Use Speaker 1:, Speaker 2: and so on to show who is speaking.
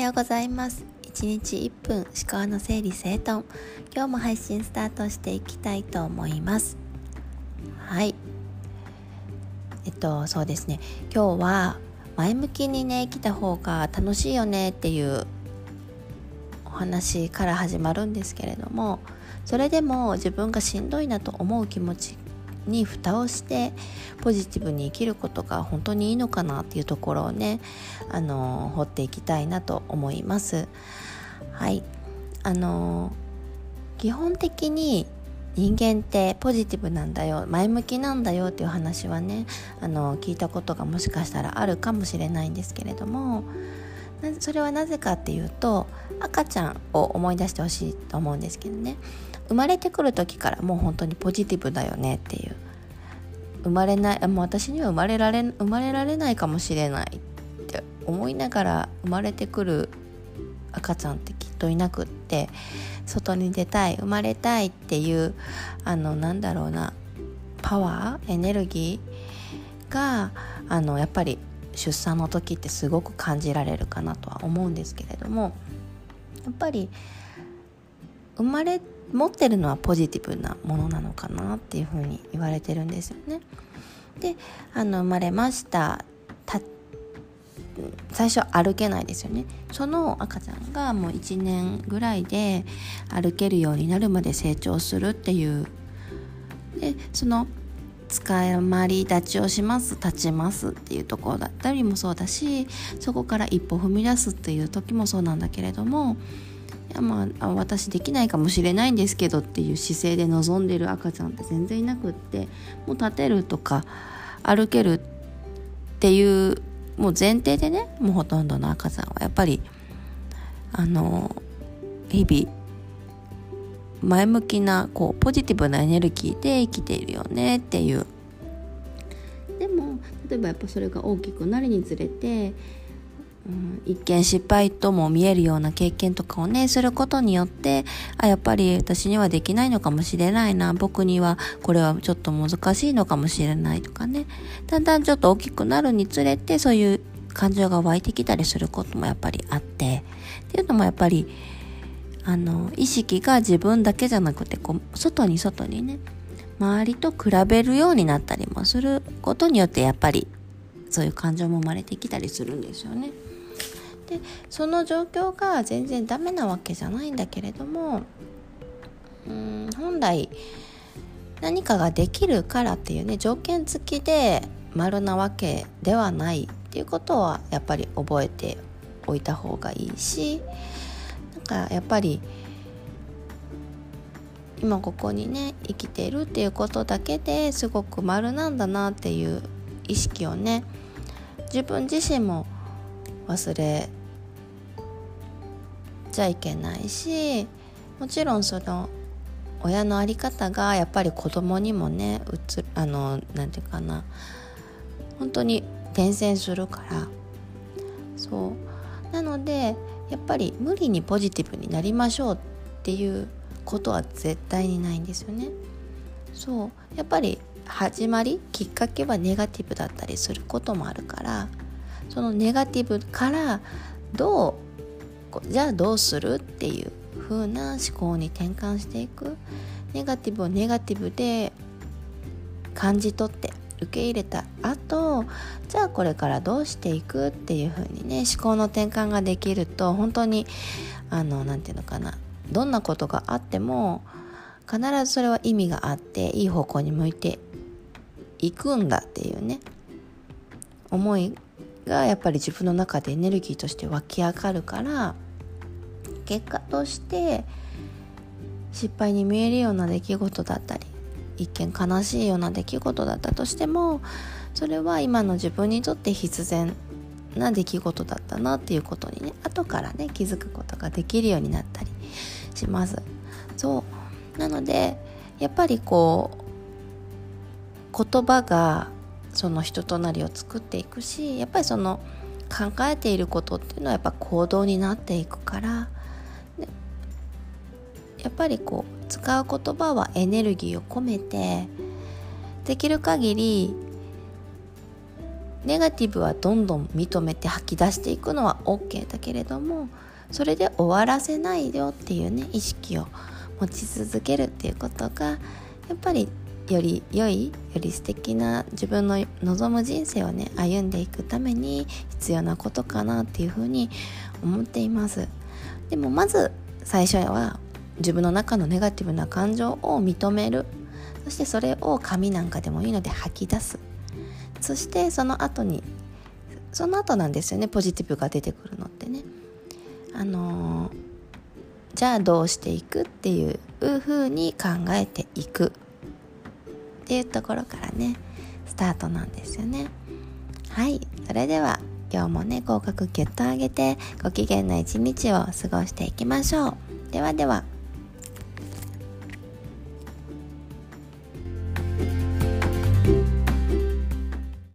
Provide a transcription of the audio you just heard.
Speaker 1: ようございます。1日1分思考の整理整頓。今日も配信スタートしていきたいと思います。はい。えっとそうですね。今日は前向きにね生きた方が楽しいよねっていうお話から始まるんですけれどもそれでも自分がしんどいなと思う気持ちに蓋をしてポジティブに生きることが本当にいいのかなっていうところをねあの掘っていきたいなと思います。はい。あの基本的に人間ってポジティブなんだよ前向きなんだよっていう話はねあの聞いたことがもしかしたらあるかもしれないんですけれどもそれはなぜかっていうと赤ちゃんを思い出してほしいと思うんですけどね。生まれてくる時からもう本当にポジティブだよねっていう。生まれないもう私には生まれられ生まれられないかもしれないって思いながら生まれてくる赤ちゃんってきっといなくって外に出たい生まれたいっていうあのなんだろうなパワーエネルギーがあのやっぱり出産の時ってすごく感じられるかなとは思うんですけれどもやっぱり生まれて持ってるのはポジティブなものなのかなっていうふうに言われてるんですよね。であの生まれました。最初歩けないですよね。その赤ちゃんがもう1年ぐらいで歩けるようになるまで成長するっていう。でその使まり立ちをします立ちますっていうところだったりもそうだしそこから一歩踏み出すっていう時もそうなんだけれどもまあ私できないかもしれないんですけどっていう姿勢で望んでる赤ちゃんって全然いなくってもう立てるとか歩けるっていうもう前提でねもうほとんどの赤ちゃんはやっぱりあの日々前向きなこうポジティブなエネルギーで生きているよねっていう。でも例えばやっぱそれが大きくなるにつれて一見失敗とも見えるような経験とかをねすることによってあやっぱり私にはできないのかもしれないな僕にはこれはちょっと難しいのかもしれないとかねだんだんちょっと大きくなるにつれてそういう感情が湧いてきたりすることもやっぱりあってっていうのもやっぱりあの意識が自分だけじゃなくてこう外に外にね周りと比べるようになったりもすることによってやっぱりそういう感情も生まれてきたりするんですよね。でその状況が全然ダメなわけじゃないんだけれどもうん本来何かができるからっていうね条件付きで丸なわけではないっていうことはやっぱり覚えておいた方がいいしなんかやっぱり今ここにね生きているっていうことだけですごく丸なんだなっていう意識をね自分自身も忘れちゃいけないしもちろんその親の在り方がやっぱり子供にもねうつあのなんていうかな本当に伝染するから。そう。なのでやっぱり無理にポジティブになりましょうっていうことは絶対にないんですよね。そう。やっぱり始まりきっかけはネガティブだったりすることもあるからそのネガティブからどうじゃあどうするっていう風な思考に転換していく。ネガティブをネガティブで感じ取って受け入れた後じゃあこれからどうしていくっていう風にね思考の転換ができると本当にあの何て言うのかな。どんなことがあっても必ずそれは意味があっていい方向に向いていくんだっていうね思いがやっぱり自分の中でエネルギーとして湧き上がるから結果として失敗に見えるような出来事だったり一見悲しいような出来事だったとしてもそれは今の自分にとって必然な出来事だったなっていうことにね後からね気づくことができるようになったりします。そう。なのでやっぱりこう言葉がその人となりを作っていくしやっぱりその考えていることっていうのはやっぱ行動になっていくからやっぱりこう使う言葉はエネルギーを込めてできる限りネガティブはどんどん認めて吐き出していくのは OK だけれどもそれで終わらせないよっていうね意識を持ち続けるっていうことがやっぱりより良いより素敵な自分の望む人生をね歩んでいくために必要なことかなっていうふうに思っています。でもまず最初は自分の中のネガティブな感情を認める。そしてそれを紙なんかでもいいので吐き出す。そしてその後にその後なんですよねポジティブが出てくるのってね。あのー、じゃあどうしていくっていう風に考えていく。っていうところからねスタートなんですよね。はい。それでは今日もね合格ギュッと上げてご機嫌な一日を過ごしていきましょう。ではでは。